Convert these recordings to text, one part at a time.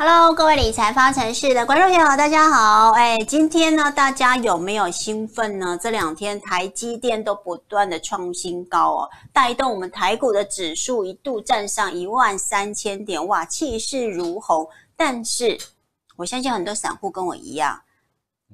Hello，各位理财方程式的观众朋友，大家好。哎，今天呢，大家有没有兴奋呢？这两天台积电都不断的创新高哦，带动我们台股的指数一度站上一万三千点，哇，气势如虹。但是，我相信很多散户跟我一样。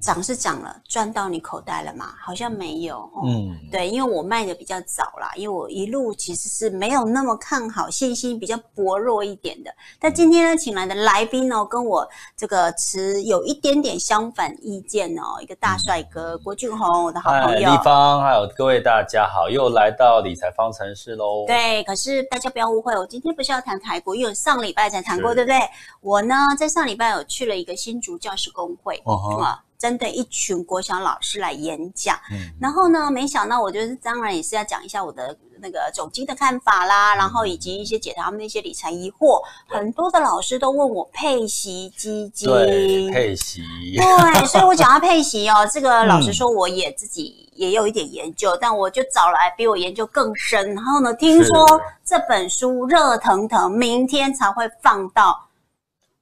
涨是涨了，赚到你口袋了吗？好像没有哦。嗯，对，因为我卖的比较早啦，因为我一路其实是没有那么看好，信心比较薄弱一点的。但今天呢，请来的来宾哦，跟我这个持有一点点相反意见哦。一个大帅哥郭俊宏，我的好朋友。立方，还有各位大家好，又来到理财方程式喽。对，可是大家不要误会，我今天不是要谈台股，因为我上礼拜才谈过，对不对？我呢，在上礼拜有去了一个新竹教师工会，啊、uh-huh.。针对一群国小老师来演讲，嗯，然后呢，没想到我就是当然也是要讲一下我的那个总经的看法啦，嗯，然后以及一些解答他们那些理财疑惑。很多的老师都问我配息基金，对，配息，对，所以我讲到配息哦，这个老实 说我也自己也有一点研究，嗯，但我就找来比我研究更深。然后呢，听说这本书热腾腾，明天才会放到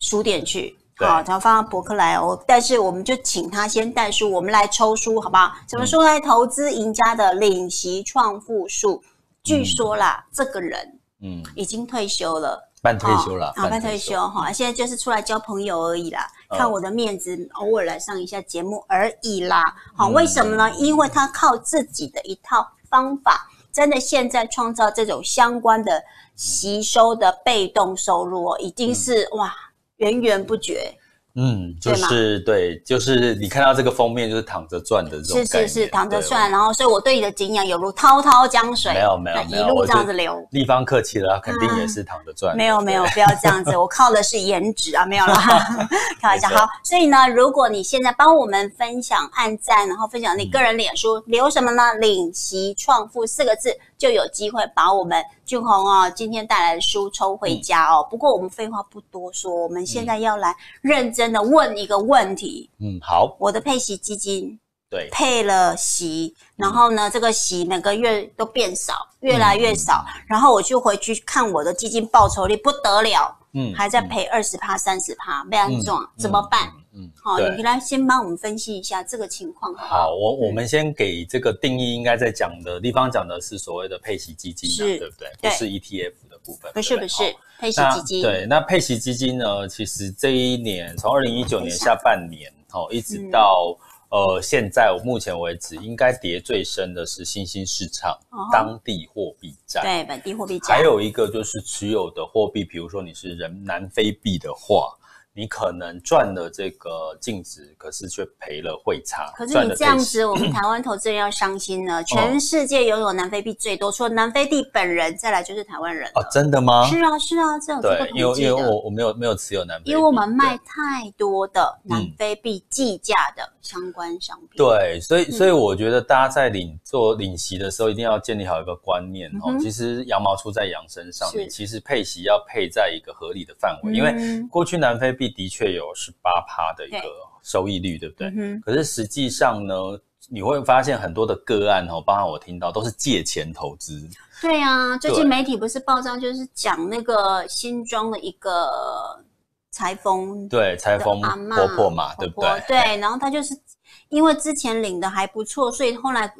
书店去。好，然后放到博客来哦。但是我们就请他先带书，我们来抽书，好不好？怎么书来？投资赢家的领息创富术。据说啦，这个人，嗯，已经退休了，半退休了，好，半退休哈。现在就是出来交朋友而已啦，看我的面子，偶尔来上一下节目而已啦。好，为什么呢？因为他靠自己的一套方法，真的现在创造这种相关的吸收的被动收入哦，已经是哇。源源不绝，嗯，就是对，对，就是你看到这个封面就是躺着赚的这种，是是是躺着赚，然后所以我对你的敬仰犹如滔滔江水，没有没有，一路这样子流。立方客气了，肯定也是躺着赚，啊。没有没有，不要这样子，我靠的是颜值啊，没有啦，开玩笑。好，所以呢，如果你现在帮我们分享、按赞，然后分享你个人脸书，嗯、留什么呢？领席创富四个字。就有机会把我们俊宏哦今天带来的书抽回家哦。不过我们废话不多说，我们现在要来认真的问一个问题。嗯，好。我的配息基金对配了息，然后呢，这个息每个月都变少，越来越少。然后我就回去看我的基金报酬率不得了，嗯，还在赔二十趴、三十趴，非常重，怎么办？嗯，好，你来先帮我们分析一下这个情况。好，我我们先给这个定义，应该在讲的地方讲的是所谓的配息基金，是，对不对？不是 ETF 的部分，不是不是配息基金。对，那配息基金呢？其实这一年从二零一九年下半年哦，一直到呃现在，我目前为止应该跌最深的是新兴市场当地货币债，对，本地货币债。还有一个就是持有的货币，比如说你是人南非币的话。你可能赚了这个净值，可是却赔了汇差。可是你这样子，我们台湾投资人要伤心了。全世界拥有南非币最多，除了南非币本人，再来就是台湾人。哦，真的吗？是啊，是啊，这有这个统计的。因为因为我我没有没有持有南非币，因为我们卖太多的南非币计价的相关商品。对，所以所以我觉得大家在领做领息的时候，一定要建立好一个观念哦。其实羊毛出在羊身上，你其实配息要配在一个合理的范围，因为过去南非币。的确有十八趴的一个收益率，对，对不对？嗯、可是实际上呢，你会发现很多的个案哦，包括我听到都是借钱投资。对啊，最近媒体不是报章就是讲那个新庄的一个裁缝，对，裁缝婆婆嘛，对不对？对，然后他就是因为之前领的还不错，所以后来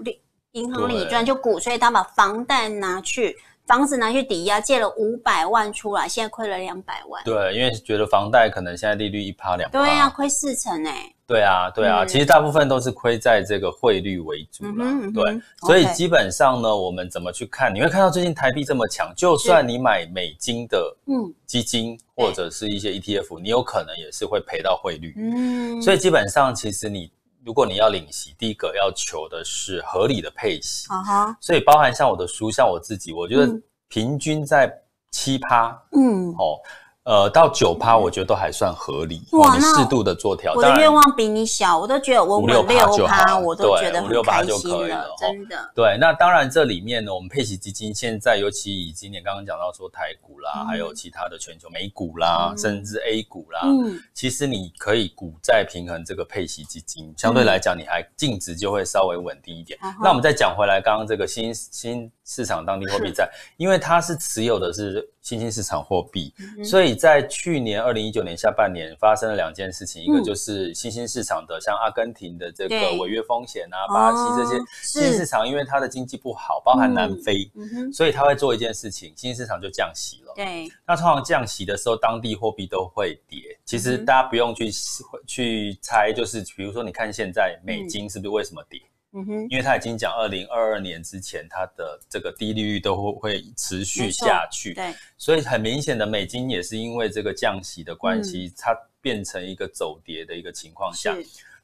银行理赚就鼓吹他把房贷拿去。房子拿去抵押，借了五百万出来，现在亏了两百万。对，因为觉得房贷可能现在利率一趴两趴。对啊，亏四成哎。对啊，对啊，嗯、其实大部分都是亏在这个汇率为主了、嗯嗯。对，所以基本上呢，我们怎么去看？你会看到最近台币这么强，就算你买美金的嗯基金或者是一些 ETF，你有可能也是会赔到汇率。嗯，所以基本上其实你。如果你要领息，第一个要求的是合理的配息。啊哈，所以包含像我的书，像我自己，我觉得平均在七趴。嗯，哦。呃，到九趴，我觉得都还算合理。哇，你适度的做调整。我的愿望比你小，我都觉得我五六趴，我都觉得很开心了，真的。对，那当然这里面呢，我们配息基金现在，尤其以今年刚刚讲到说台股啦，嗯、还有其他的全球美股啦、嗯，甚至 A 股啦，嗯，其实你可以股债平衡这个配息基金，相对来讲，你还净值就会稍微稳定一点。嗯、那我们再讲回来，刚刚这个新新。市场当地货币债，因为它是持有的是新兴市场货币，嗯、所以在去年二零一九年下半年发生了两件事情，嗯、一个就是新兴市场的像阿根廷的这个违约风险啊，巴西这些新兴市场，因为它的经济不好，包含南非，嗯、所以它会做一件事情，新兴市场就降息了。对，那通常降息的时候，当地货币都会跌。其实大家不用去去猜，就是比如说你看现在美金是不是为什么跌？嗯哼，因为他已经讲，二零二二年之前，它的这个低利率都会会持续下去。对，所以很明显的，美金也是因为这个降息的关系，嗯、它变成一个走跌的一个情况下。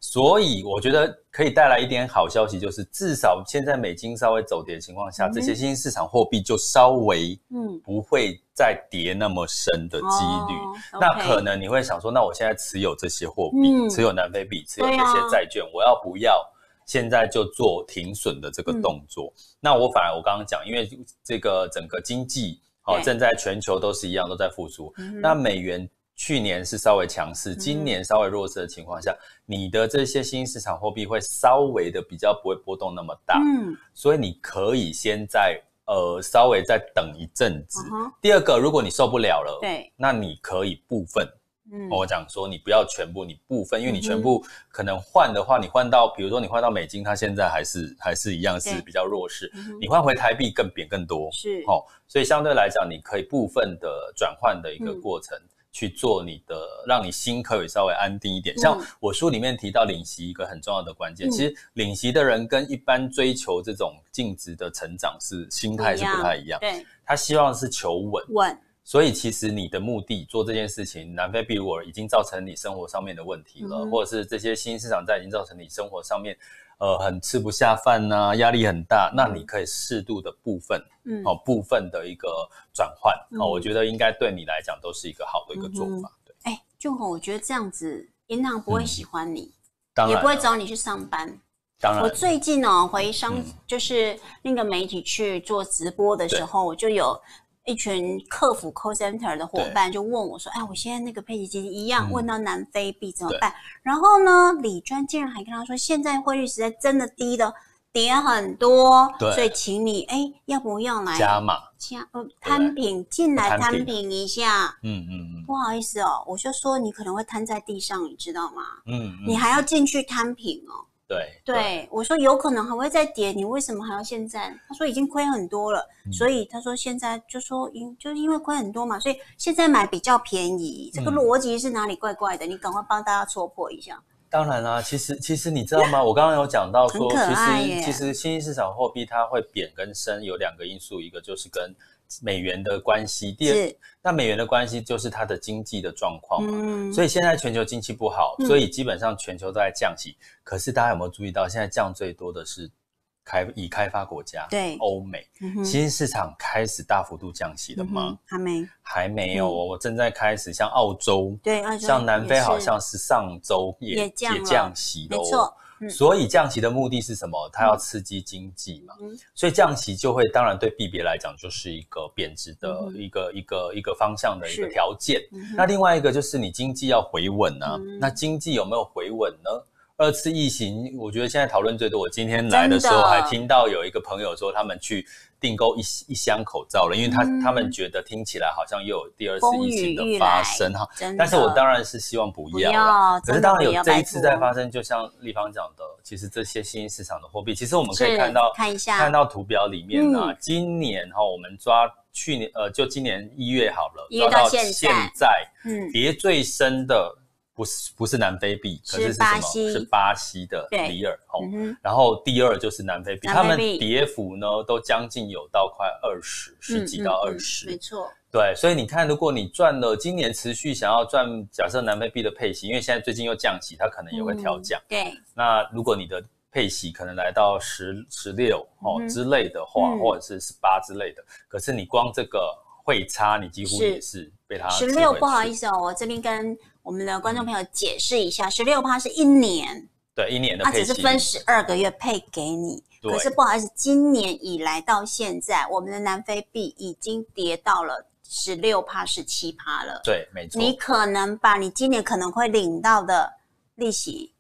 所以我觉得可以带来一点好消息，就是至少现在美金稍微走跌的情况下，嗯、这些新兴市场货币就稍微嗯不会再跌那么深的几率。嗯、那可能你会想说，那我现在持有这些货币，嗯、持有南非币，持有这些债券，啊、我要不要？现在就做停损的这个动作，嗯、那我反而我刚刚讲，因为这个整个经济哦正在全球都是一样都在复苏，嗯、那美元去年是稍微强势，今年稍微弱势的情况下，嗯、你的这些新兴市场货币会稍微的比较不会波动那么大，嗯，所以你可以先在呃稍微再等一阵子。嗯、第二个，如果你受不了了，对，那你可以部分。嗯，我讲说你不要全部，你部分，因为你全部可能换的话，你换到，比如说你换到美金，它现在还是还是一样是比较弱势。你换回台币更贬更多，是。哦，所以相对来讲，你可以部分的转换的一个过程去做你的，让你心可以稍微安定一点。像我书里面提到领息一个很重要的关键，其实领息的人跟一般追求这种净值的成长是心态是不太一样，对，他希望是求稳稳。所以其实你的目的做这件事情，南非比如果已经造成你生活上面的问题了，嗯、或者是这些新兴市场在已经造成你生活上面，呃，很吃不下饭呐、啊，压力很大，嗯、那你可以适度的部分，嗯，哦，部分的一个转换，嗯、哦，我觉得应该对你来讲都是一个好的一个做法。对，哎，俊宏，我觉得这样子银行不会喜欢你，嗯、当然也不会找你去上班。当然，我最近呢、哦、回商，就是那个媒体去做直播的时候，嗯、我就有。一群客服 call center 的伙伴就问我说：“哎，我现在那个配息基金一样，问到南非币怎么办？”对然后呢，李专竟然还跟他说：“现在汇率实在真的低的，跌很多，所以请你哎，要不要来加码加呃摊平进来摊平一下？嗯嗯嗯，不好意思哦，我就说你可能会瘫在地上，你知道吗？嗯，嗯你还要进去摊平哦。”对对，我说有可能还会再跌，你为什么还要现在？他说已经亏很多了，嗯、所以他说现在就说因就是因为亏很多嘛，所以现在买比较便宜。这个逻辑是哪里怪怪的？嗯、你赶快帮大家戳破一下。当然啦、啊，其实其实你知道吗？我刚刚有讲到说，其实其实新兴市场货币它会贬跟升有两个因素，一个就是跟。美元的关系，第二，那美元的关系就是它的经济的状况嘛，嗯、所以现在全球经济不好，嗯、所以基本上全球都在降息。可是大家有没有注意到，现在降最多的是开已开发国家，对，欧美，新兴市场开始大幅度降息了吗？嗯、还没，还没有，我正在开始，像澳洲，对，像南非好像是上周也也降，也降息了，没错。所以降息的目的是什么？它要刺激经济嘛。嗯、所以降息就会，当然对币别来讲就是一个贬值的一个、嗯、一个一个方向的一个条件。嗯、那另外一个就是你经济要回稳啊。嗯、那经济有没有回稳呢？二次疫情，我觉得现在讨论最多。我今天来的时候还听到有一个朋友说他们去。订购一一箱口罩了，因为他、嗯、他们觉得听起来好像又有第二次疫情的发生哈，但是我当然是希望不要可是当然有这一次在发生，就像立方讲的，其实这些新兴市场的货币，其实我们可以看到看一下看到图表里面啊，嗯、今年哈，我们抓去年呃，就今年一月好了，抓到现在，嗯，跌最深的。不是不是南非币，可是是什么？是巴西的里尔哦。然后第二就是南非币，他们跌幅呢都将近有到快二十，十几到二十，没错。对，所以你看，如果你赚了，今年持续想要赚，假设南非币的配息，因为现在最近又降息，它可能也会调降。对。那如果你的配息可能来到十十六哦之类的话，或者是十八之类的，可是你光这个汇差，你几乎也是被它十六。不好意思哦，我这边跟。我们的观众朋友解释一下，十六趴是一年，对，一年的，它只是分十二个月配给你。对可是不好意思，今年以来到现在，我们的南非币已经跌到了十六趴、十七趴了。对，没错。你可能把你今年可能会领到的利息，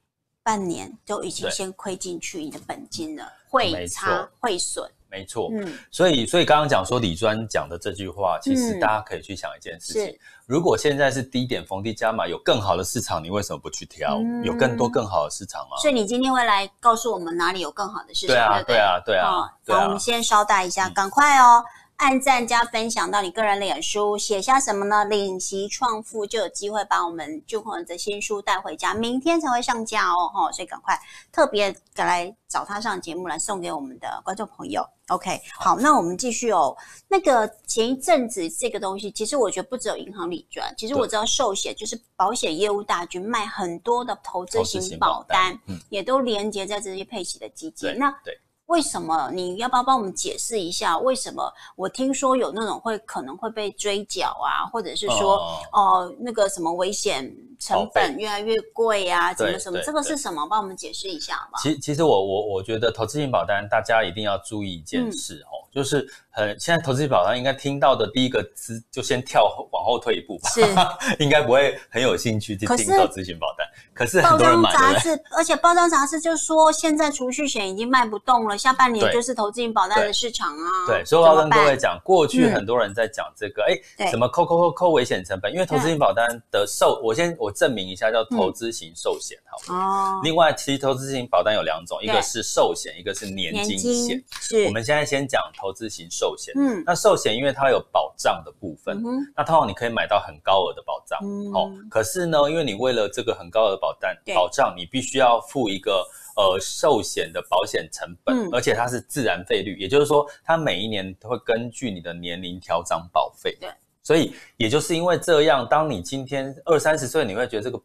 半年都已经先亏进去你的本金了，汇差、汇损。没错，嗯，所以所以刚刚讲说李专讲的这句话，其实大家可以去想一件事情：嗯、如果现在是低点逢低加码，有更好的市场，你为什么不去挑？嗯、有更多更好的市场吗？所以你今天会来告诉我们哪里有更好的市场？对啊，对啊，对啊。好，那我们先稍待一下，赶快哦。嗯按赞加分享到你个人脸书，写下什么呢？领息创富就有机会把我们俊宏的新书带回家，明天才会上架哦，吼！所以赶快特别赶来找他上节目来送给我们的观众朋友。OK，好，那我们继续哦。那个前一阵子这个东西，其实我觉得不只有银行理专，其实我知道寿险就是保险业务大军卖很多的投资型保单，保单嗯、也都连接在这些配息的基金。那对。为什么？你要不要帮我们解释一下？为什么我听说有那种会可能会被追缴啊，或者是说哦、那个什么危险成本越来越贵啊，怎么什么？这个是什么？帮我们解释一下好吗？其其实我我我觉得投资型保单大家一定要注意一件事哦，嗯、就是很现在投资型保单应该听到的第一个字就先跳往后退一步吧，是 应该不会很有兴趣去听投资型保单。可是很多人买，杂志，而且包装杂志就说现在储蓄险已经卖不动了，下半年就是投资型保单的市场啊。对，所以我要跟各位讲，过去很多人在讲这个，哎，什么扣扣扣扣危险成本，因为投资型保单的寿，我先我证明一下，叫投资型寿险，好哦。另外，其实投资型保单有两种，一个是寿险，一个是年金险。是。我们现在先讲投资型寿险。嗯。那寿险因为它有保障的部分，嗯那通常你可以买到很高额的保障。嗯。哦。可是呢，因为你为了这个很高额的保保单保障，你必须要付一个呃寿险的保险成本，嗯、而且它是自然费率，也就是说，它每一年都会根据你的年龄调涨保费。对，所以也就是因为这样，当你今天二三十岁，你会觉得这个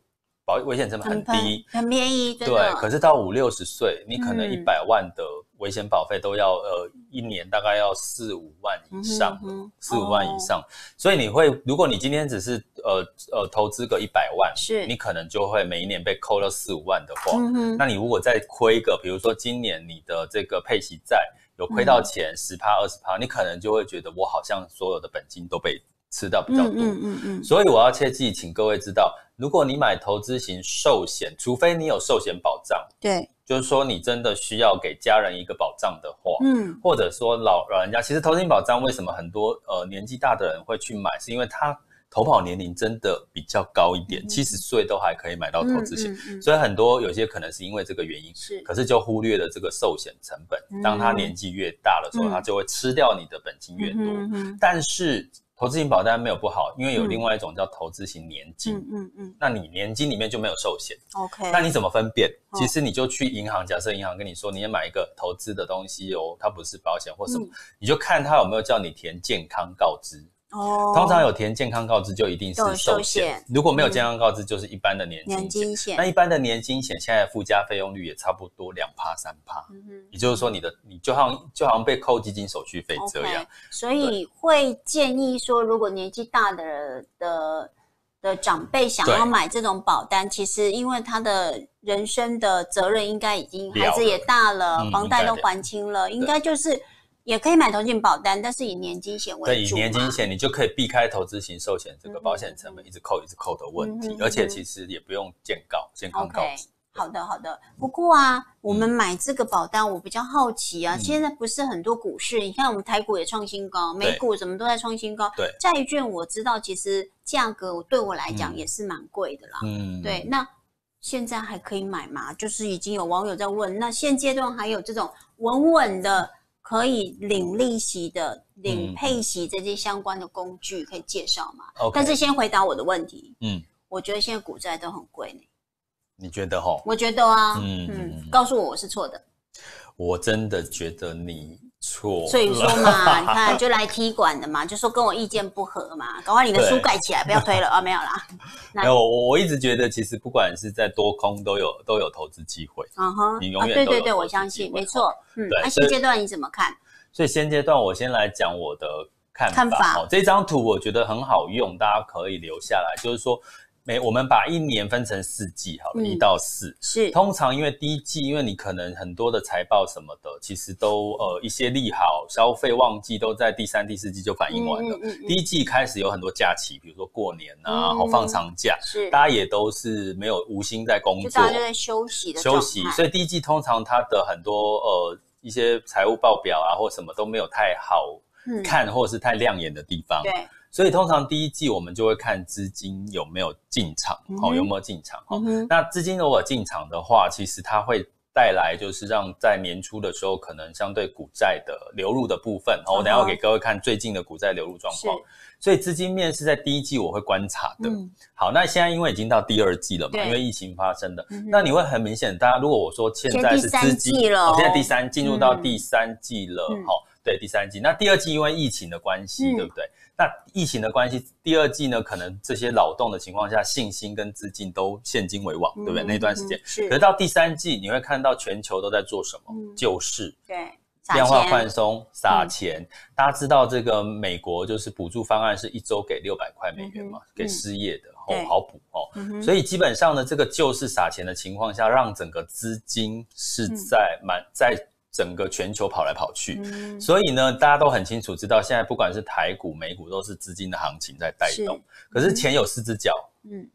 保危险成本很低，很便宜。对，可是到五六十岁，你可能一百万的。嗯危险保费都要呃一年大概要四五万以上，四五万以上，所以你会，如果你今天只是呃呃投资个一百万，是，你可能就会每一年被扣了四五万的话，嗯那你如果再亏个，比如说今年你的这个配息债有亏到钱十趴二十趴，你可能就会觉得我好像所有的本金都被吃到比较多，嗯嗯嗯，所以我要切记，请各位知道，如果你买投资型寿险，除非你有寿险保障，对。就是说，你真的需要给家人一个保障的话，嗯，或者说老老人家，其实投资型保障为什么很多呃年纪大的人会去买，是因为他投保年龄真的比较高一点，七十岁都还可以买到投资险，所以很多有些可能是因为这个原因，是，可是就忽略了这个寿险成本，当他年纪越大的时候，他就会吃掉你的本金越多，但是。投资型保单没有不好，因为有另外一种叫投资型年金。嗯嗯嗯。那你年金里面就没有寿险。OK。那你怎么分辨？其实你就去银行，假设银行跟你说你要买一个投资的东西哦，它不是保险或什么，你就看它有没有叫你填健康告知。哦，通常有填健康告知就一定是寿险，如果没有健康告知就是一般的年金险。那一般的年金险现在附加费用率也差不多两趴三趴，嗯哼，也就是说你的你就好像就好像被扣基金手续费这样。所以会建议说，如果年纪大的的的长辈想要买这种保单，其实因为他的人生的责任应该已经孩子也大了，房贷都还清了，应该就是。也可以买投资型保单，但是以年金险为主。对，以年金险你就可以避开投资型寿险这个保险成本一直扣一直扣的问题，而且其实也不用健告健康告知。好的好的，不过啊，我们买这个保单，我比较好奇啊，现在不是很多股市，你看我们台股也创新高，美股什么都在创新高。对，债券我知道，其实价格对我来讲也是蛮贵的啦。嗯，对，那现在还可以买吗？就是已经有网友在问，那现阶段还有这种稳稳的。可以领利息的、领配息这些相关的工具可以介绍吗？Okay. 但是先回答我的问题。嗯，我觉得现在股债都很贵呢。你觉得哈？我觉得啊，嗯嗯，告诉我我是错的。我真的觉得你。错，所以说嘛，你看就来踢馆的嘛，就说跟我意见不合嘛，赶快你的书盖起来，不要推了啊，没有啦。没有，我我一直觉得，其实不管是在多空都有都有投资机会。嗯哼，你永远对对对，我相信，没错。嗯，那现阶段你怎么看？所以现阶段我先来讲我的看法。看法。这张图我觉得很好用，大家可以留下来，就是说。每我们把一年分成四季，好了，一到四。是。通常因为第一季，因为你可能很多的财报什么的，其实都呃一些利好消费旺季都在第三、第四季就反映完了。第一季开始有很多假期，比如说过年啊，然后放长假，是。大家也都是没有无心在工作，大家就在休息的休息，所以第一季通常它的很多呃一些财务报表啊或什么都没有太好看，或者是太亮眼的地方。对。所以通常第一季我们就会看资金有没有进场，哦，有没有进场，哦。那资金如果进场的话，其实它会带来就是让在年初的时候可能相对股债的流入的部分。我等下要给各位看最近的股债流入状况。所以资金面是在第一季我会观察的。好，那现在因为已经到第二季了嘛，因为疫情发生的，那你会很明显，大家如果我说现在是资金了，现在第三进入到第三季了，好，对，第三季。那第二季因为疫情的关系，对不对？那疫情的关系，第二季呢，可能这些扰动的情况下，信心跟资金都现金为王，对不对？那段时间，是。可是到第三季，你会看到全球都在做什么？救市，对，量化宽松，撒钱。大家知道这个美国就是补助方案是一周给六百块美元嘛，给失业的哦，好补哦。所以基本上呢，这个救市撒钱的情况下，让整个资金是在满在。整个全球跑来跑去，嗯、所以呢，大家都很清楚知道，现在不管是台股、美股，都是资金的行情在带动。是可是钱有四只脚，嗯，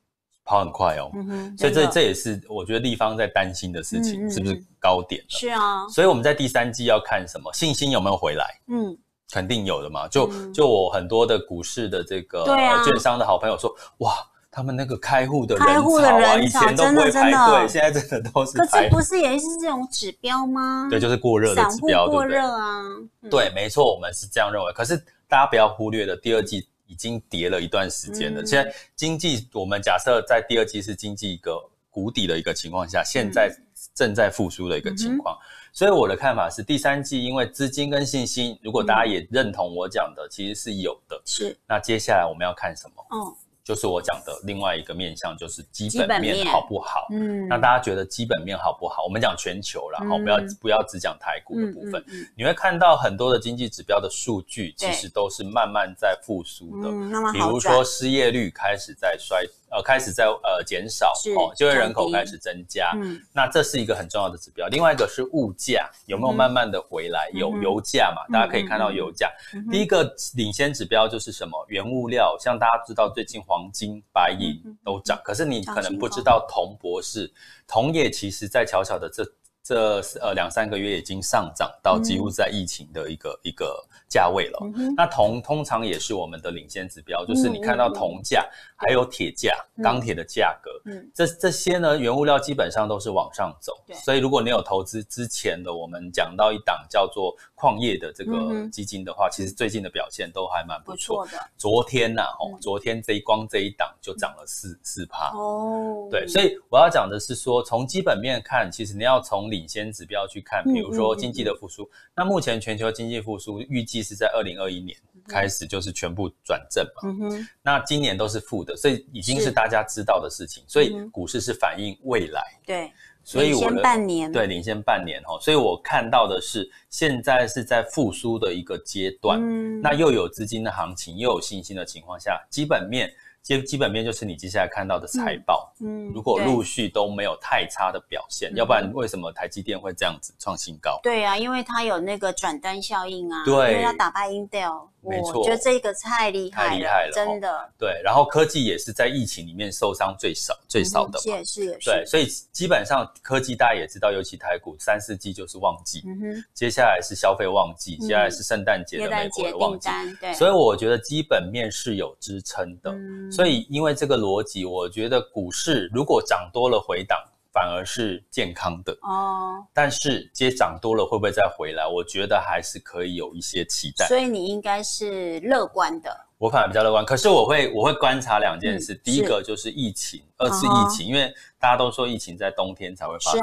跑很快哦。嗯哼，所以这这也是我觉得地方在担心的事情，嗯、是不是高点了？是啊。所以我们在第三季要看什么？信心有没有回来？嗯，肯定有的嘛。就就我很多的股市的这个券商的好朋友说，哇。他们那个开户的人潮啊，开户的人潮以前都不会排队，现在真的都是。可是不是也是这种指标吗？对，就是过热的指标，过热啊。对，没错，我们是这样认为。可是大家不要忽略了，第二季已经跌了一段时间了。现在经济，我们假设在第二季是经济一个谷底的一个情况下，现在正在复苏的一个情况。所以我的看法是，第三季因为资金跟信心，如果大家也认同我讲的，其实是有的。是。那接下来我们要看什么？嗯。就是我讲的另外一个面向，就是基本面好不好？嗯，那大家觉得基本面好不好？我们讲全球啦，好，不要不要只讲台股的部分。你会看到很多的经济指标的数据，其实都是慢慢在复苏的。比如说失业率开始在衰。呃，开始在呃减少哦，就业人口开始增加，嗯，那这是一个很重要的指标。另外一个是物价有没有慢慢的回来？有油价嘛，大家可以看到油价。第一个领先指标就是什么？原物料，像大家知道最近黄金、白银都涨，可是你可能不知道铜博士，铜业其实在悄悄的这这呃两三个月已经上涨到几乎在疫情的一个一个。价位了，那铜通常也是我们的领先指标，就是你看到铜价还有铁价、钢铁的价格，这这些呢，原物料基本上都是往上走。所以如果你有投资之前的，我们讲到一档叫做矿业的这个基金的话，其实最近的表现都还蛮不错。的。昨天呐，哦，昨天这一光这一档就涨了四四趴。哦，对，所以我要讲的是说，从基本面看，其实你要从领先指标去看，比如说经济的复苏。那目前全球经济复苏预计。是在二零二一年开始，就是全部转正嘛。嗯哼。那今年都是负的，所以已经是大家知道的事情。所以股市是反映未来。对。所以我领先半年。对，领先半年哈。所以我看到的是，现在是在复苏的一个阶段。嗯。那又有资金的行情，又有信心的情况下，基本面。基基本面就是你接下来看到的财报，嗯，如果陆续都没有太差的表现，要不然为什么台积电会这样子创新高？对啊，因为它有那个转单效应啊，对，因为要打败 Intel，没错，我觉得这个太厉害了，太厉害了，真的。对，然后科技也是在疫情里面受伤最少最少的，也是也是。对，所以基本上科技大家也知道，尤其台股三四季就是旺季，嗯哼，接下来是消费旺季，接下来是圣诞节的美国的旺季，对，所以我觉得基本面是有支撑的。所以，因为这个逻辑，我觉得股市如果涨多了回档，反而是健康的哦。但是接涨多了会不会再回来？我觉得还是可以有一些期待。所以你应该是乐观的。我反而比较乐观，可是我会我会观察两件事。第一个就是疫情，二次疫情，因为大家都说疫情在冬天才会发生。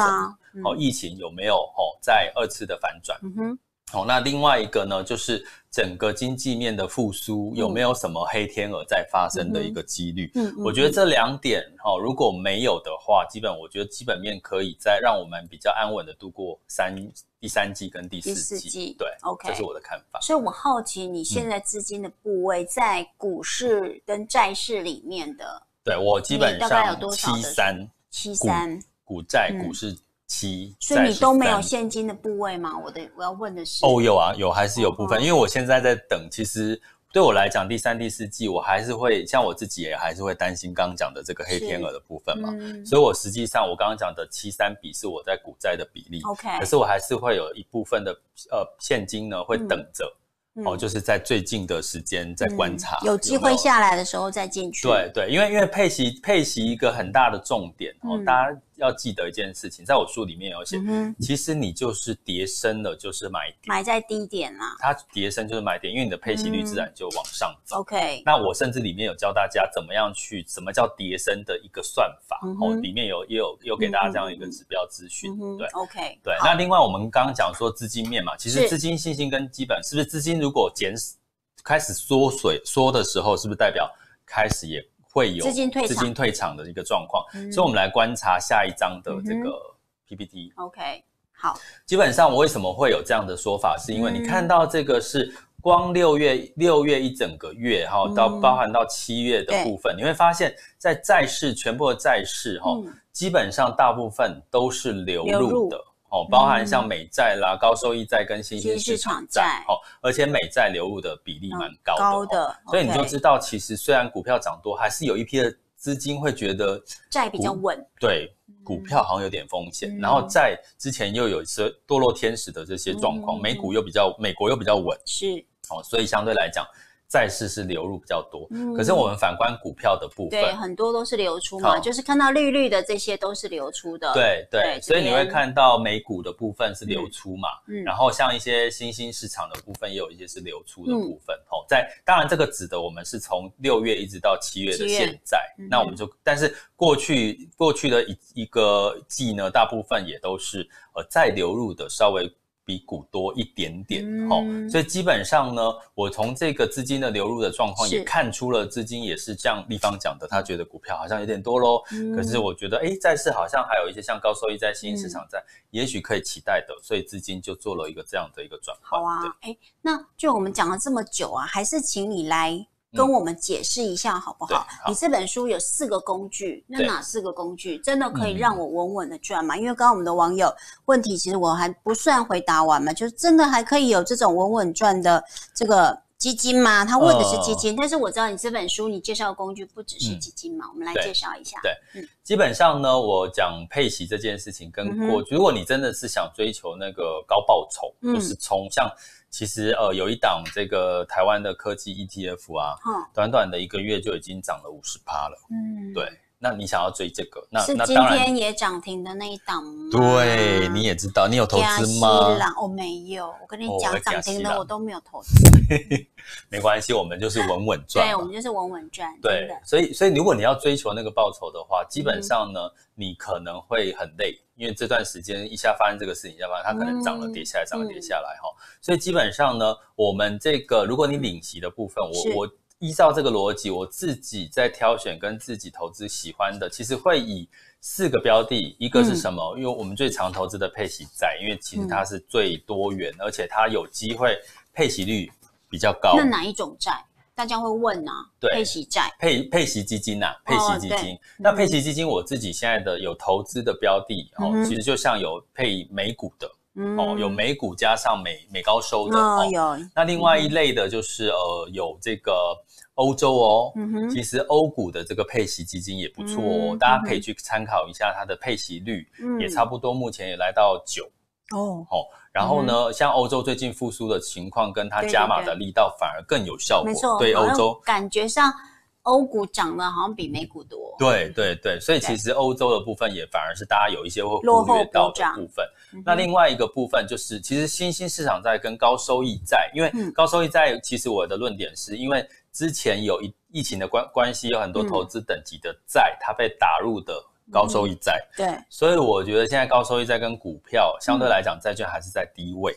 哦，疫情有没有哦在二次的反转？嗯哼。哦，那另外一个呢，就是整个经济面的复苏有没有什么黑天鹅在发生的一个几率？嗯，我觉得这两点哦，如果没有的话，基本我觉得基本面可以再让我们比较安稳的度过三第三季跟第四季。对，OK，这是我的看法。所以我好奇你现在资金的部位在股市跟债市里面的？对，我基本上？七三七三股债股市。七，所以你都没有现金的部位吗？我的我要问的是，哦，有啊，有还是有部分，因为我现在在等，其实对我来讲，第三、第四季我还是会像我自己也还是会担心刚刚讲的这个黑天鹅的部分嘛，嗯、所以我实际上我刚刚讲的七三比是我在股债的比例，OK，可是我还是会有一部分的呃现金呢会等着。嗯哦，就是在最近的时间在观察，有机会下来的时候再进去。对对，因为因为配息配息一个很大的重点哦，大家要记得一件事情，在我书里面有写，其实你就是跌升了就是买点，买在低点啦。它跌升就是买点，因为你的配息率自然就往上走。OK，那我甚至里面有教大家怎么样去，什么叫跌升的一个算法哦，里面有也有有给大家这样一个指标资讯。对，OK，对。那另外我们刚刚讲说资金面嘛，其实资金信心跟基本是不是资金？如果减开始缩水缩的时候，是不是代表开始也会有资金退资金退场的一个状况？嗯、所以，我们来观察下一章的这个 PPT。OK，好。基本上，我为什么会有这样的说法？是因为你看到这个是光六月六月一整个月哈，到包含到七月的部分，嗯、你会发现在债市全部的债市哈，嗯、基本上大部分都是流入的。哦，包含像美债啦、高收益债跟新兴市场债，哦，而且美债流入的比例蛮高的，高的，所以你就知道，其实虽然股票涨多，还是有一批的资金会觉得债比较稳，对，股票好像有点风险，然后债之前又有一些堕落天使的这些状况，美股又比较，美国又比较稳，是，哦，所以相对来讲。债市是流入比较多，嗯、可是我们反观股票的部分，对，很多都是流出嘛，就是看到绿绿的这些都是流出的，对对，对所以你会看到美股的部分是流出嘛，嗯，然后像一些新兴市场的部分也有一些是流出的部分，哦、嗯，在当然这个指的我们是从六月一直到七月的现在，嗯、那我们就但是过去过去的一一个季呢，大部分也都是呃再流入的稍微。比股多一点点，哦，所以基本上呢，我从这个资金的流入的状况也看出了资金也是像立方讲的，他觉得股票好像有点多喽。可是我觉得，哎，债市好像还有一些像高收益债、新兴市场债，也许可以期待的，所以资金就做了一个这样的一个转换。好啊，哎，那就我们讲了这么久啊，还是请你来。跟我们解释一下好不好？好，你这本书有四个工具，那哪四个工具真的可以让我稳稳的赚吗？嗯、因为刚刚我们的网友问题，其实我还不算回答完嘛，就是真的还可以有这种稳稳赚的这个基金吗？他问的是基金，呃、但是我知道你这本书你介绍的工具不只是基金嘛，嗯、我们来介绍一下。对，嗯、基本上呢，我讲配息这件事情跟过如果你真的是想追求那个高报酬，嗯、就是从像。其实呃，有一档这个台湾的科技 ETF 啊，嗯、短短的一个月就已经涨了五十趴了。嗯，对。那你想要追这个？那是今天也涨停的那一档吗？对，你也知道，你有投资吗？我没有。我跟你讲，涨停的我都没有投资。没关系，我们就是稳稳赚。对，我们就是稳稳赚。对，所以所以如果你要追求那个报酬的话，基本上呢，你可能会很累。因为这段时间一下发生这个事情，一下发生它可能涨了跌下来，涨了跌下来哈。所以基本上呢，我们这个如果你领息的部分，我我依照这个逻辑，我自己在挑选跟自己投资喜欢的，其实会以四个标的，一个是什么？因为我们最常投资的配息债，因为其实它是最多元，而且它有机会配息率比较高。那哪一种债？大家会问啊，对，配息债、配配息基金呐、啊，配息基金。哦、那配息基金，我自己现在的有投资的标的、嗯、哦，其实就像有配美股的、嗯、哦，有美股加上美美高收的哦。那另外一类的就是、嗯、呃，有这个欧洲哦，其实欧股的这个配息基金也不错哦，嗯、大家可以去参考一下它的配息率，嗯、也差不多，目前也来到九。哦，哦，然后呢，嗯、像欧洲最近复苏的情况，跟它加码的力道反而更有效果。对，对，对，没错，对欧洲感觉上欧股涨得好像比美股多。对对对，所以其实欧洲的部分也反而是大家有一些会忽略到的部分。那另外一个部分就是，其实新兴市场债跟高收益债，因为高收益债，其实我的论点是因为之前有一疫情的关关系，有很多投资等级的债，它被打入的。高收益债，对，所以我觉得现在高收益债跟股票相对来讲，债券还是在低位，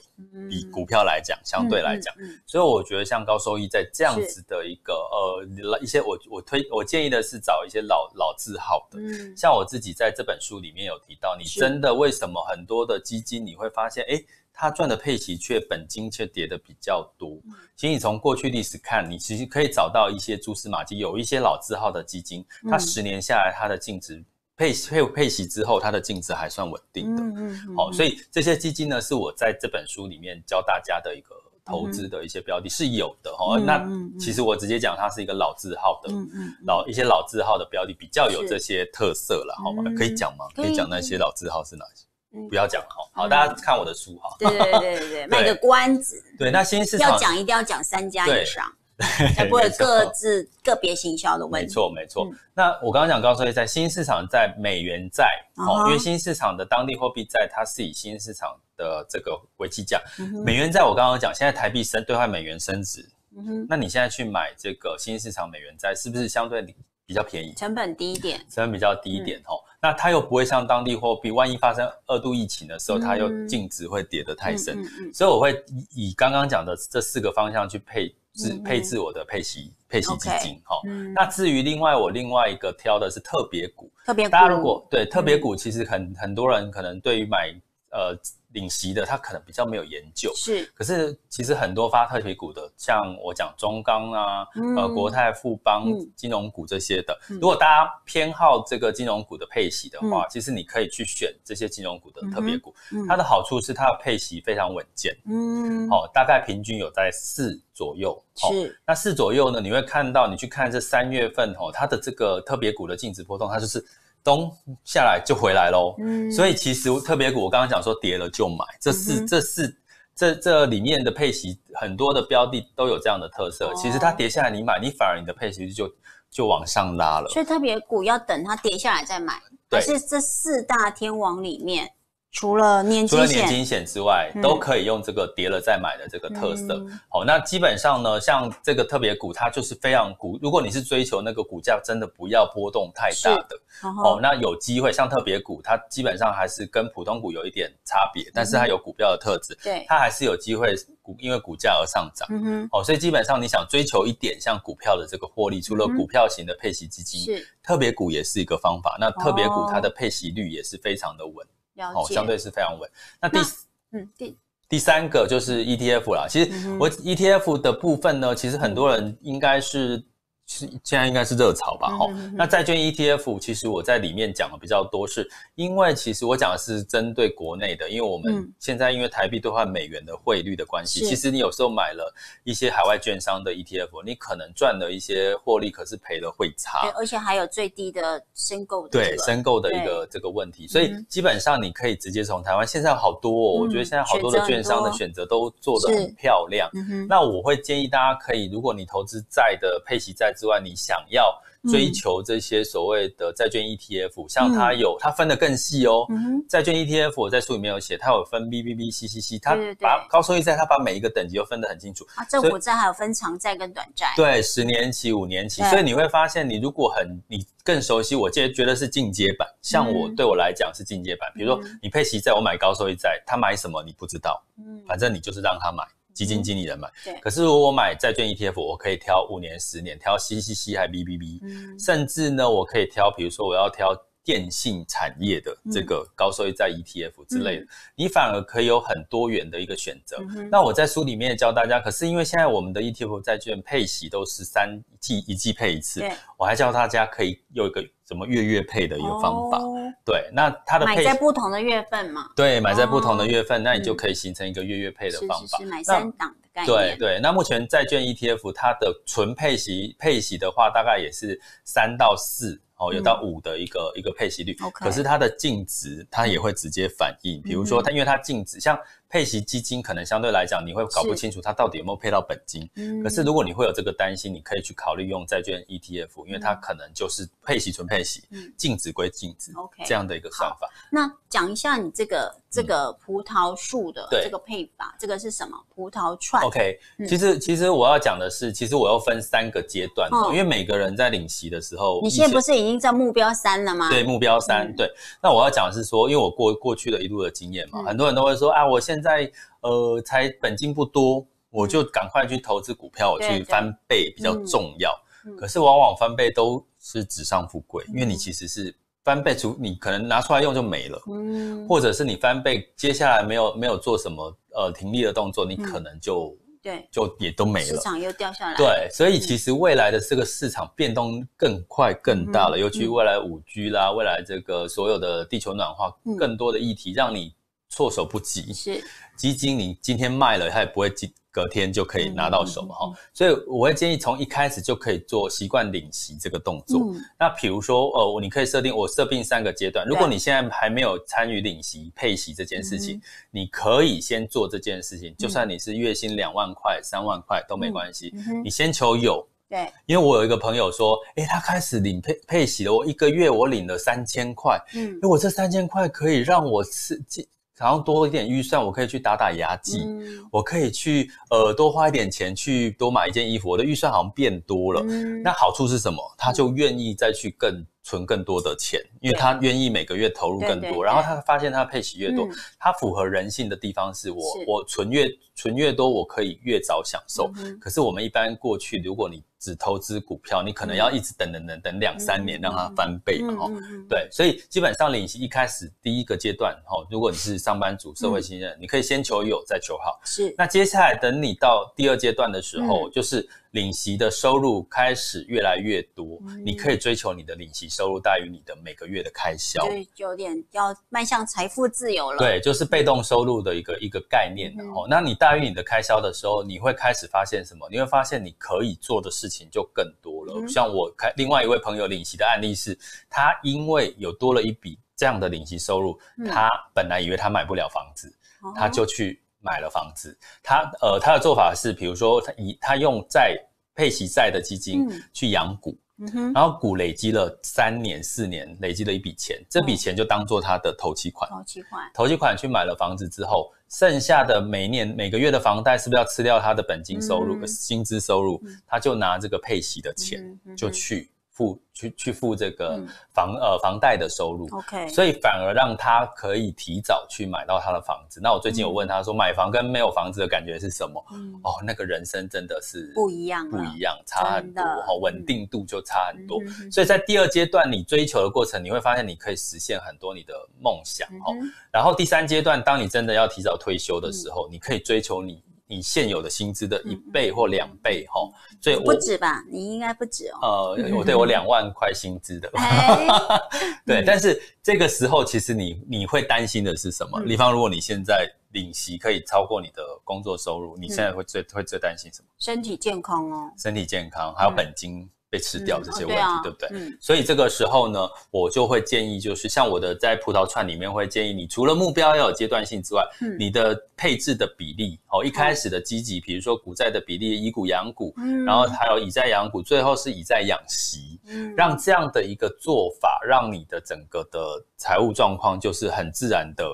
比股票来讲相对来讲，所以我觉得像高收益债这样子的一个呃一些我我推我建议的是找一些老老字号的，像我自己在这本书里面有提到，你真的为什么很多的基金你会发现，哎，它赚的配息却本金却跌的比较多？其实你从过去历史看，你其实可以找到一些蛛丝马迹，有一些老字号的基金，它十年下来它的净值。配配配息之后，它的净值还算稳定的。嗯嗯，好，所以这些基金呢，是我在这本书里面教大家的一个投资的一些标的是有的哈。那其实我直接讲，它是一个老字号的，老一些老字号的标的比较有这些特色了，好吗？可以讲吗？可以讲那些老字号是哪些？不要讲哈，好，大家看我的书哈。对对对对对，卖个关子。对，那新兴市场要讲一定要讲三家以上。才不会各自个别行销的问题。没错，没错。那我刚刚讲高收益在，新兴市场在美元债哦，因为新兴市场的当地货币债，它是以新兴市场的这个为计价。美元债我刚刚讲，现在台币升兑换美元升值，那你现在去买这个新兴市场美元债，是不是相对比较便宜？成本低一点，成本比较低一点哦。那它又不会像当地货币，万一发生二度疫情的时候，它又净值会跌得太深。所以我会以以刚刚讲的这四个方向去配。是配置我的配息配息基金哈，那至于另外我另外一个挑的是特别股，特别股，大家如果对特别股，其实很很多人可能对于买呃。领息的他可能比较没有研究，是。可是其实很多发特别股的，像我讲中钢啊，嗯、呃国泰富邦金融股这些的，嗯、如果大家偏好这个金融股的配息的话，嗯、其实你可以去选这些金融股的特别股。嗯、它的好处是它的配息非常稳健，嗯，哦，大概平均有在四左右，哦、是。那四左右呢，你会看到你去看这三月份哦，它的这个特别股的净值波动，它就是。东下来就回来喽，嗯，所以其实特别股我刚刚讲说跌了就买，这是、嗯、这是这这里面的配息很多的标的都有这样的特色。哦、其实它跌下来你买，你反而你的配息就就往上拉了。所以特别股要等它跌下来再买，对还是这四大天王里面？除了年金险，除了年金险之外，嗯、都可以用这个跌了再买的这个特色。嗯、好，那基本上呢，像这个特别股，它就是非常股。如果你是追求那个股价真的不要波动太大的，哦，那有机会像特别股，它基本上还是跟普通股有一点差别，但是它有股票的特质，对、嗯，它还是有机会股因为股价而上涨。嗯哼，哦，所以基本上你想追求一点像股票的这个获利，除了股票型的配息基金，是、嗯、特别股也是一个方法。那特别股它的配息率也是非常的稳。哦，相对是非常稳。那第那嗯第第三个就是 ETF 啦。其实我 ETF 的部分呢，其实很多人应该是。是现在应该是热潮吧，哈、嗯。那债券 ETF 其实我在里面讲的比较多，是因为其实我讲的是针对国内的，因为我们现在因为台币兑换美元的汇率的关系，嗯、其实你有时候买了一些海外券商的 ETF，你可能赚了一些获利，可是赔了汇差。对，而且还有最低的申购的、这个、对申购的一个这个问题，所以基本上你可以直接从台湾，现在好多哦，嗯、我觉得现在好多的券商的选择都做得很漂亮。嗯、那我会建议大家可以，如果你投资债的配息债之外，你想要追求这些所谓的债券 ETF，、嗯、像它有它分得更细哦。嗯、债券 ETF 我在书里面有写，它有分 BBB、CCC，它把高收益债，它把每一个等级都分得很清楚。啊，政府债还有分长债跟短债。对，十年期、五年期，所以你会发现，你如果很你更熟悉，我觉得是进阶版。像我、嗯、对我来讲是进阶版，比如说你配息债，我买高收益债，他买什么你不知道，嗯，反正你就是让他买。基金经理人买，对。可是如果我买债券 ETF，我可以挑五年、十年，挑 CCC 还 BBB，嗯，甚至呢，我可以挑，比如说我要挑电信产业的这个高收益债 ETF 之类的，嗯、你反而可以有很多元的一个选择。嗯、那我在书里面教大家，可是因为现在我们的 ETF 债券配息都是三季一季配一次，我还教大家可以有一个。怎么月月配的一个方法？哦、对，那它的配买在不同的月份嘛？对，买在不同的月份，哦、那你就可以形成一个月月配的方法。是是是买三档的概念。对对，那目前债券 ETF 它的纯配息配息的话，大概也是三到四。哦，有到五的一个、嗯、一个配息率.可是它的净值它也会直接反映。嗯、比如说它，因为它净值像配息基金，可能相对来讲你会搞不清楚它到底有没有配到本金。是可是如果你会有这个担心，你可以去考虑用债券 ETF，因为它可能就是配息纯配息，净、嗯、值归净值，OK，这样的一个算法。那讲一下你这个这个葡萄树的这个配法，嗯、这个是什么？葡萄串。OK，、嗯、其实其实我要讲的是，其实我要分三个阶段，哦、因为每个人在领息的时候，你现在不是已经在目标三了吗？对，目标三。嗯、对，那我要讲的是说，因为我过过去的一路的经验嘛，嗯、很多人都会说啊，我现在呃才本金不多，我就赶快去投资股票，我去翻倍比较重要。嗯、可是往往翻倍都是纸上富贵，嗯、因为你其实是翻倍，除你可能拿出来用就没了，嗯，或者是你翻倍，接下来没有没有做什么呃停利的动作，你可能就。嗯对，就也都没了，市场又掉下来。对，所以其实未来的这个市场变动更快更大了，嗯、尤其未来五 G 啦，嗯、未来这个所有的地球暖化，更多的议题让你措手不及。是基金，你今天卖了，它也不会隔天就可以拿到手嘛哈，所以我会建议从一开始就可以做习惯领息这个动作。嗯、那比如说，呃，你可以设定我设定三个阶段。如果你现在还没有参与领息配息这件事情，嗯、你可以先做这件事情。就算你是月薪两万块、三万块都没关系，嗯、你先求有。对，因为我有一个朋友说，诶，他开始领配配息了，我一个月我领了三千块，嗯，因为我这三千块可以让我吃然后多一点预算，我可以去打打牙祭，嗯、我可以去呃多花一点钱去多买一件衣服，我的预算好像变多了。嗯、那好处是什么？他就愿意再去更存更多的钱，因为他愿意每个月投入更多。对对对，然后他发现他配息越多，嗯、他符合人性的地方是我是我存越存越多，我可以越早享受。嗯、可是我们一般过去，如果你只投资股票，你可能要一直等等等等两三年让它翻倍嘛，哈，对，所以基本上领息一开始第一个阶段，哈，如果你是上班族、社会新人，你可以先求有再求好，是。那接下来等你到第二阶段的时候，就是。领息的收入开始越来越多，嗯、你可以追求你的领息收入大于你的每个月的开销，就有点要迈向财富自由了。对，就是被动收入的一个一个概念。然后、嗯，那你大于你的开销的时候，你会开始发现什么？你会发现你可以做的事情就更多了。嗯、像我开另外一位朋友领息的案例是，他因为有多了一笔这样的领息收入，嗯、他本来以为他买不了房子，嗯、他就去。买了房子，他呃他的做法是，比如说他以他用债配息债的基金去养股，嗯嗯、然后股累积了三年四年，累积了一笔钱，这笔钱就当做他的头期款。头期款，投期款去买了房子之后，剩下的每年每个月的房贷是不是要吃掉他的本金收入、嗯、薪资收入？嗯、他就拿这个配息的钱、就去。付去去付这个房、嗯、呃房贷的收入，OK，所以反而让他可以提早去买到他的房子。那我最近有问他说，买房跟没有房子的感觉是什么？嗯、哦，那个人生真的是不一样，不一样，差很多哈，稳定度就差很多。嗯、所以在第二阶段，你追求的过程，你会发现你可以实现很多你的梦想哦。嗯、然后第三阶段，当你真的要提早退休的时候，嗯、你可以追求你。你现有的薪资的一倍或两倍，哈、嗯，所以我不止吧？你应该不止哦。呃，我对我两万块薪资的，对。但是这个时候，其实你你会担心的是什么？比方、嗯，如果你现在领息可以超过你的工作收入，你现在会最、嗯、会最担心什么？身体健康哦。身体健康，还有本金。嗯被吃掉这些问题，对，不对？嗯，所以这个时候呢，我就会建议，就是像我的在葡萄串里面会建议你，除了目标要有阶段性之外，嗯，你的配置的比例，哦，一开始的积极，比如说股债的比例，以股养股，嗯，然后还有以债养股，最后是以债养息，嗯，让这样的一个做法，让你的整个的财务状况就是很自然的。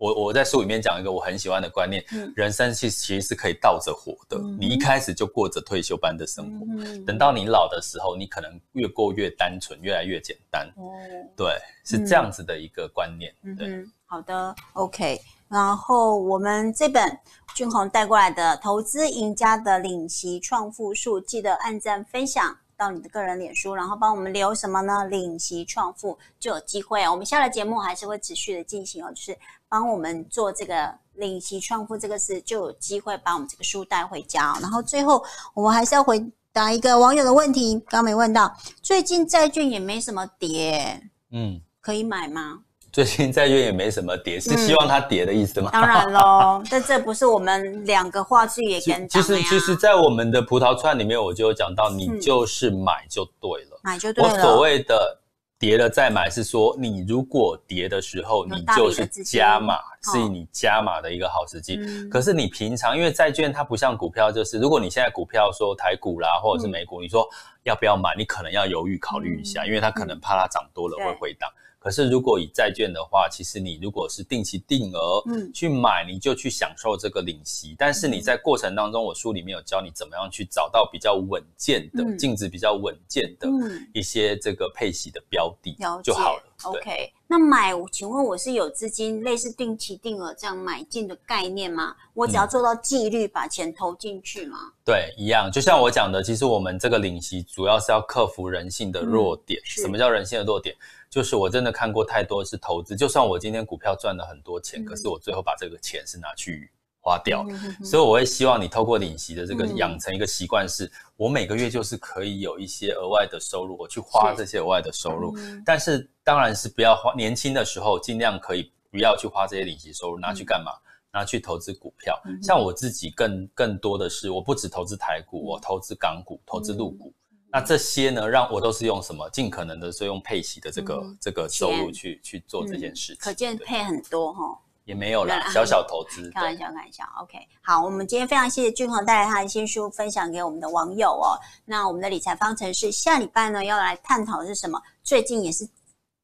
我我在书里面讲一个我很喜欢的观念，嗯、人生其实其实是可以倒着活的。嗯、你一开始就过着退休般的生活，嗯、等到你老的时候，你可能越过越单纯，越来越简单。哦、对，是这样子的一个观念。嗯、对、嗯，好的，OK。然后我们这本俊宏带过来的《投资赢家的领息创富术》，记得按赞分享。到你的个人脸书，然后帮我们留什么呢？领息创富就有机会。我们下了节目还是会持续的进行哦，就是帮我们做这个领息创富这个事，就有机会把我们这个书带回家。然后最后我们还是要回答一个网友的问题，刚刚没问到，最近债券也没什么跌，嗯，可以买吗？最近债券也没什么跌，是希望它跌的意思吗？嗯、当然喽，但这不是我们两个话剧也跟其实，其实，在我们的葡萄串里面，我就有讲到，你就是买就对了，买就对了。我所谓的跌了再买，是说你如果跌的时候，你就是加码，是你加码的一个好时机。嗯、可是你平常，因为债券它不像股票，就是如果你现在股票说台股啦，或者是美股，嗯、你说要不要买，你可能要犹豫考虑一下，嗯、因为它可能怕它涨多了会回档。可是，如果以债券的话，其实你如果是定期定额嗯去买，你就去享受这个领息。但是你在过程当中，我书里面有教你怎么样去找到比较稳健的、净值比较稳健的一些这个配息的标的就好了。OK，那买，请问我是有资金类似定期定额这样买进的概念吗？我只要做到纪律，把钱投进去吗？对，一样。就像我讲的，其实我们这个领息主要是要克服人性的弱点。什么叫人性的弱点？就是我真的看过太多是投资，就算我今天股票赚了很多钱，嗯、可是我最后把这个钱是拿去花掉，所以我会希望你透过领息的这个养成一个习惯，是、嗯、我每个月就是可以有一些额外的收入，我去花这些额外的收入。是但是当然是不要花，年轻的时候尽量可以不要去花这些领息收入，拿去干嘛？嗯然后去投资股票。嗯、像我自己更更多的是，我不只投资台股，我投资港股，投资陆股。嗯、那这些呢，让我都是用什么？尽可能的是用配息的这个、嗯、这个收入去去做这件事情。可见配很多哈。也没有啦，小小投资，开玩笑，开玩笑。OK，好，我们今天非常谢谢俊宏带来他的新书分享给我们的网友哦。那我们的理财方程式下礼拜呢要来探讨的是什么？最近也是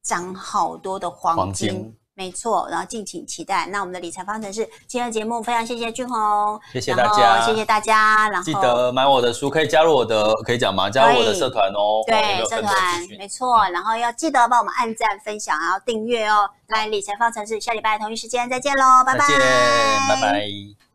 涨好多的黄金。黄金没错，然后敬请期待。那我们的理财方程式今天的节目非常谢谢俊宏，谢谢大家，谢谢大家。然后记得买我的书，可以加入我的，可以讲吗？加入我的社团哦。对，社团没错。然后要记得帮我们按赞、分享，然后订阅哦。来，理财方程式下礼拜同一时间再见喽，拜拜，拜拜。